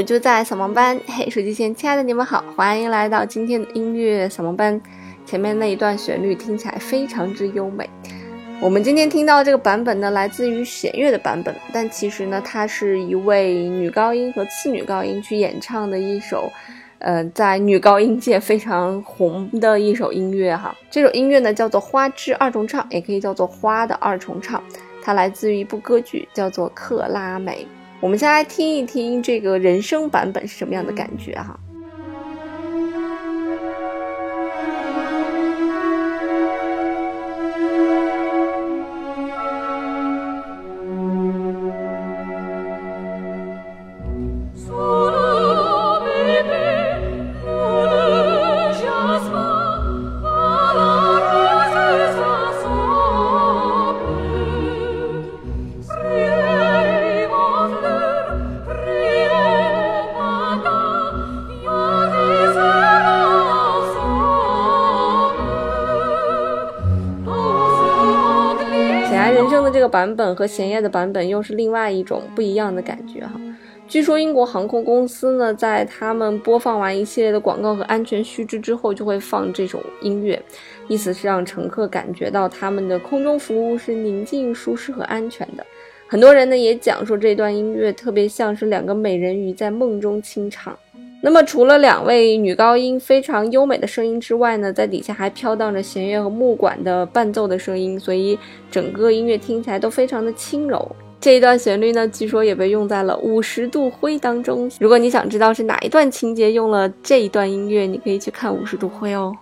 我就在扫盲班。嘿，手机前亲爱的你们好，欢迎来到今天的音乐扫盲班。前面那一段旋律听起来非常之优美。我们今天听到这个版本呢，来自于弦乐的版本，但其实呢，它是一位女高音和次女高音去演唱的一首，呃，在女高音界非常红的一首音乐哈。这首音乐呢叫做《花之二重唱》，也可以叫做《花的二重唱》，它来自于一部歌剧，叫做《克拉美》。我们先来听一听这个人声版本是什么样的感觉哈。人生的这个版本和弦夜的版本又是另外一种不一样的感觉哈。据说英国航空公司呢，在他们播放完一系列的广告和安全须知之后，就会放这种音乐，意思是让乘客感觉到他们的空中服务是宁静、舒适和安全的。很多人呢也讲说，这段音乐特别像是两个美人鱼在梦中轻唱。那么除了两位女高音非常优美的声音之外呢，在底下还飘荡着弦乐和木管的伴奏的声音，所以整个音乐听起来都非常的轻柔。这一段旋律呢，据说也被用在了《五十度灰》当中。如果你想知道是哪一段情节用了这一段音乐，你可以去看《五十度灰》哦。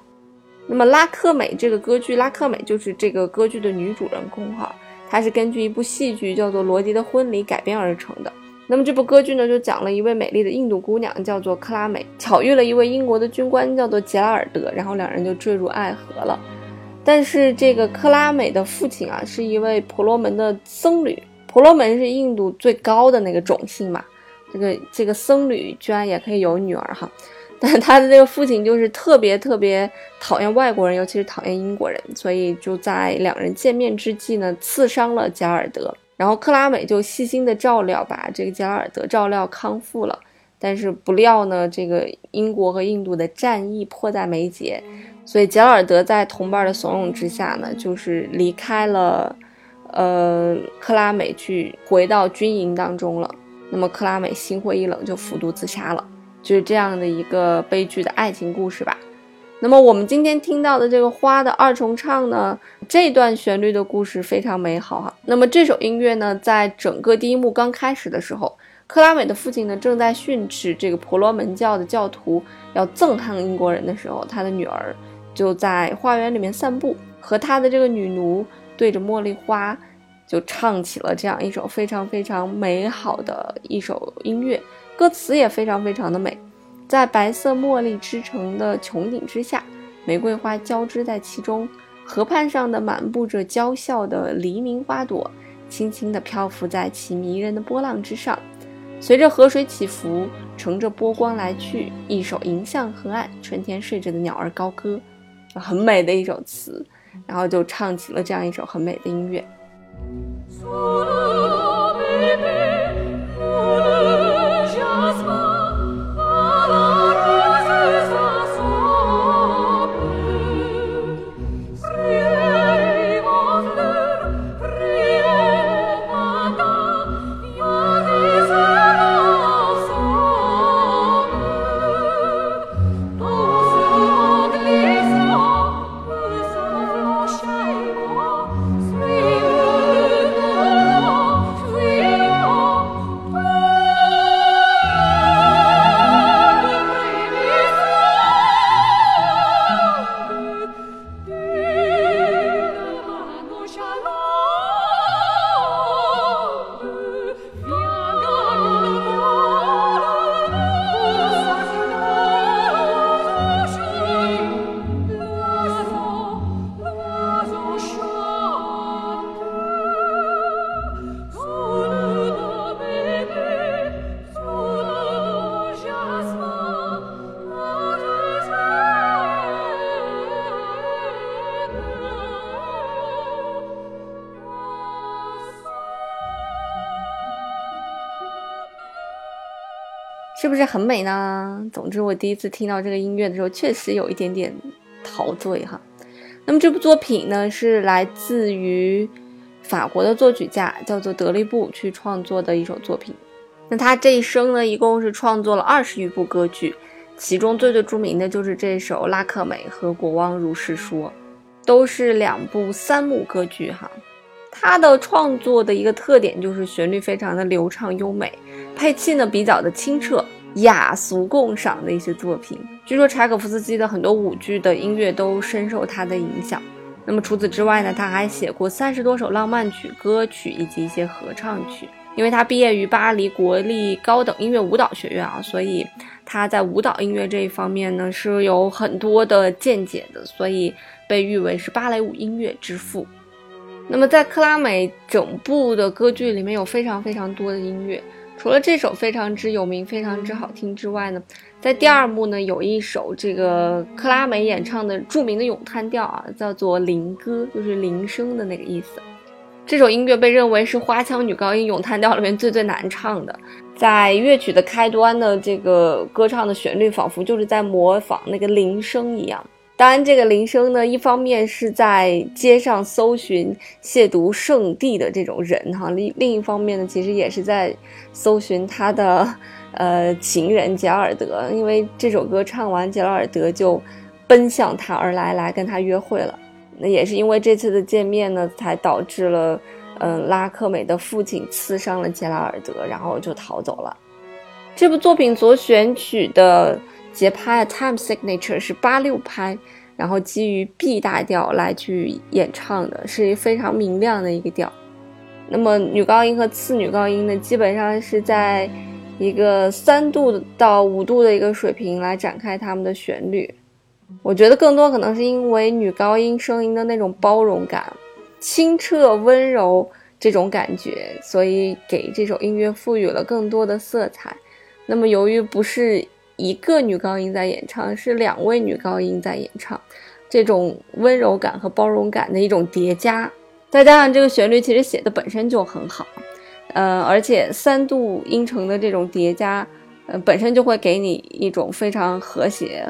那么拉克美这个歌剧，拉克美就是这个歌剧的女主人公哈，她是根据一部戏剧叫做《罗迪的婚礼》改编而成的。那么这部歌剧呢，就讲了一位美丽的印度姑娘，叫做克拉美，巧遇了一位英国的军官，叫做杰拉尔德，然后两人就坠入爱河了。但是这个克拉美的父亲啊，是一位婆罗门的僧侣，婆罗门是印度最高的那个种姓嘛，这个这个僧侣居然也可以有女儿哈，但他的这个父亲就是特别特别讨厌外国人，尤其是讨厌英国人，所以就在两人见面之际呢，刺伤了贾尔德。然后克拉美就细心的照料，把这个杰拉尔德照料康复了。但是不料呢，这个英国和印度的战役迫在眉睫，所以杰拉尔德在同伴的怂恿之下呢，就是离开了，呃，克拉美去回到军营当中了。那么克拉美心灰意冷，就服毒自杀了。就是这样的一个悲剧的爱情故事吧。那么我们今天听到的这个花的二重唱呢，这段旋律的故事非常美好哈。那么这首音乐呢，在整个第一幕刚开始的时候，克拉美的父亲呢正在训斥这个婆罗门教的教徒要憎恨英国人的时候，他的女儿就在花园里面散步，和他的这个女奴对着茉莉花就唱起了这样一首非常非常美好的一首音乐，歌词也非常非常的美。在白色茉莉织成的穹顶之下，玫瑰花交织在其中。河畔上的满布着娇笑的黎明花朵，轻轻地漂浮在其迷人的波浪之上，随着河水起伏，乘着波光来去。一首迎向河岸，春天睡着的鸟儿高歌，很美的一首词。然后就唱起了这样一首很美的音乐。是不是很美呢？总之，我第一次听到这个音乐的时候，确实有一点点陶醉哈。那么这部作品呢，是来自于法国的作曲家，叫做德利布去创作的一首作品。那他这一生呢，一共是创作了二十余部歌剧，其中最最著名的就是这首《拉克美》和《国王如是说》，都是两部三幕歌剧哈。他的创作的一个特点就是旋律非常的流畅优美。配器呢比较的清澈雅俗共赏的一些作品，据说柴可夫斯基的很多舞剧的音乐都深受他的影响。那么除此之外呢，他还写过三十多首浪漫曲、歌曲以及一些合唱曲。因为他毕业于巴黎国立高等音乐舞蹈学院啊，所以他在舞蹈音乐这一方面呢是有很多的见解的，所以被誉为是芭蕾舞音乐之父。那么在克拉美整部的歌剧里面有非常非常多的音乐。除了这首非常之有名、非常之好听之外呢，在第二幕呢有一首这个克拉美演唱的著名的咏叹调啊，叫做铃歌，就是铃声的那个意思。这首音乐被认为是花腔女高音咏叹调里面最最难唱的，在乐曲的开端的这个歌唱的旋律，仿佛就是在模仿那个铃声一样。当然，这个铃声呢，一方面是在街上搜寻亵渎圣地的这种人哈，另另一方面呢，其实也是在搜寻他的呃情人杰尔德，因为这首歌唱完，杰尔德就奔向他而来，来跟他约会了。那也是因为这次的见面呢，才导致了嗯拉克美的父亲刺伤了杰拉尔德，然后就逃走了。这部作品所选取的。节拍 time signature 是八六拍，然后基于 B 大调来去演唱的，是非常明亮的一个调。那么女高音和次女高音呢，基本上是在一个三度到五度的一个水平来展开他们的旋律。我觉得更多可能是因为女高音声音的那种包容感、清澈温柔这种感觉，所以给这首音乐赋予了更多的色彩。那么由于不是。一个女高音在演唱，是两位女高音在演唱，这种温柔感和包容感的一种叠加，再加上这个旋律其实写的本身就很好，呃，而且三度音程的这种叠加，呃，本身就会给你一种非常和谐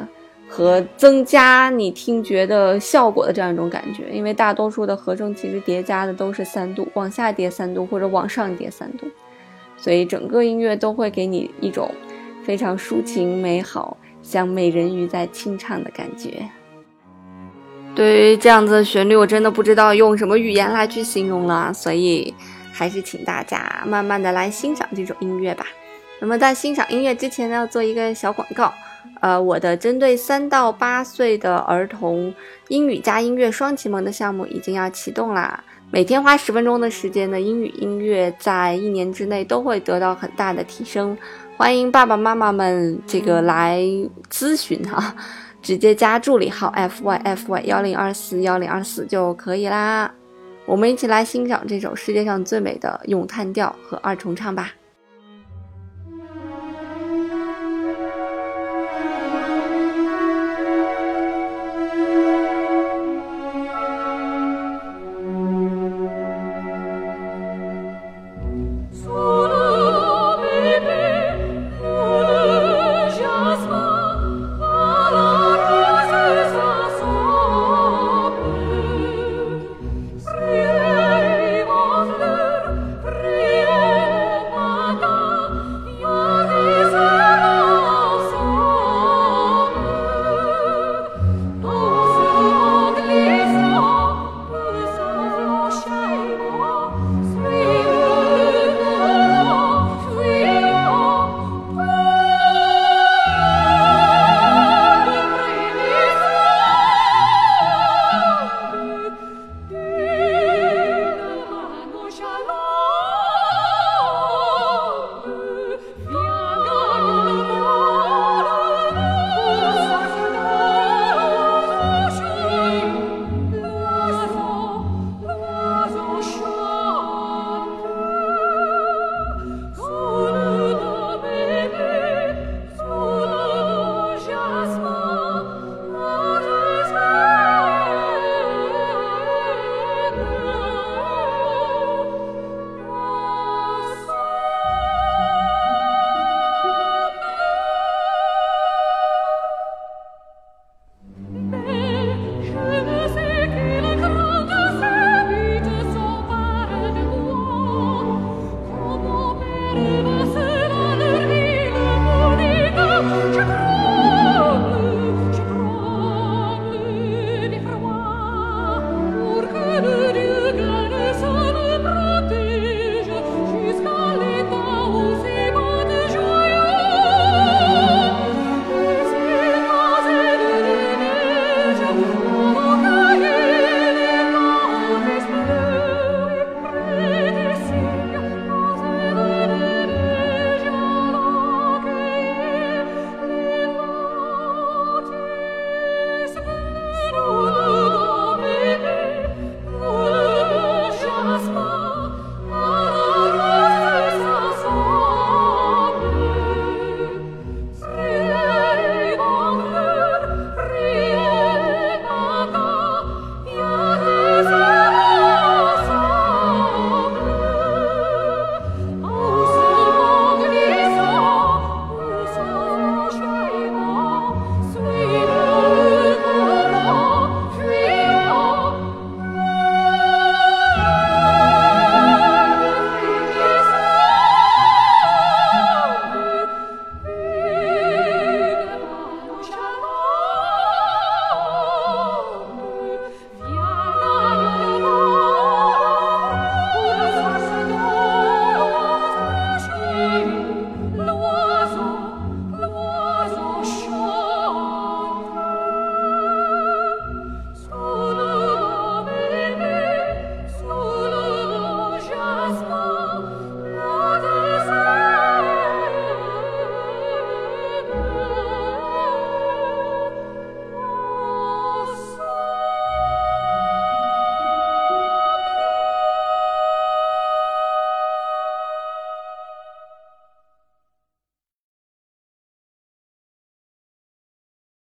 和增加你听觉的效果的这样一种感觉，因为大多数的和声其实叠加的都是三度，往下叠三度或者往上叠三度，所以整个音乐都会给你一种。非常抒情美好，像美人鱼在轻唱的感觉。对于这样子的旋律，我真的不知道用什么语言来去形容了，所以还是请大家慢慢的来欣赏这种音乐吧。那么在欣赏音乐之前呢，要做一个小广告。呃，我的针对三到八岁的儿童英语加音乐双启蒙的项目已经要启动啦。每天花十分钟的时间的英语音乐，在一年之内都会得到很大的提升。欢迎爸爸妈妈们这个来咨询哈，直接加助理号 f y f y 幺零二四幺零二四就可以啦。我们一起来欣赏这首世界上最美的咏叹调和二重唱吧。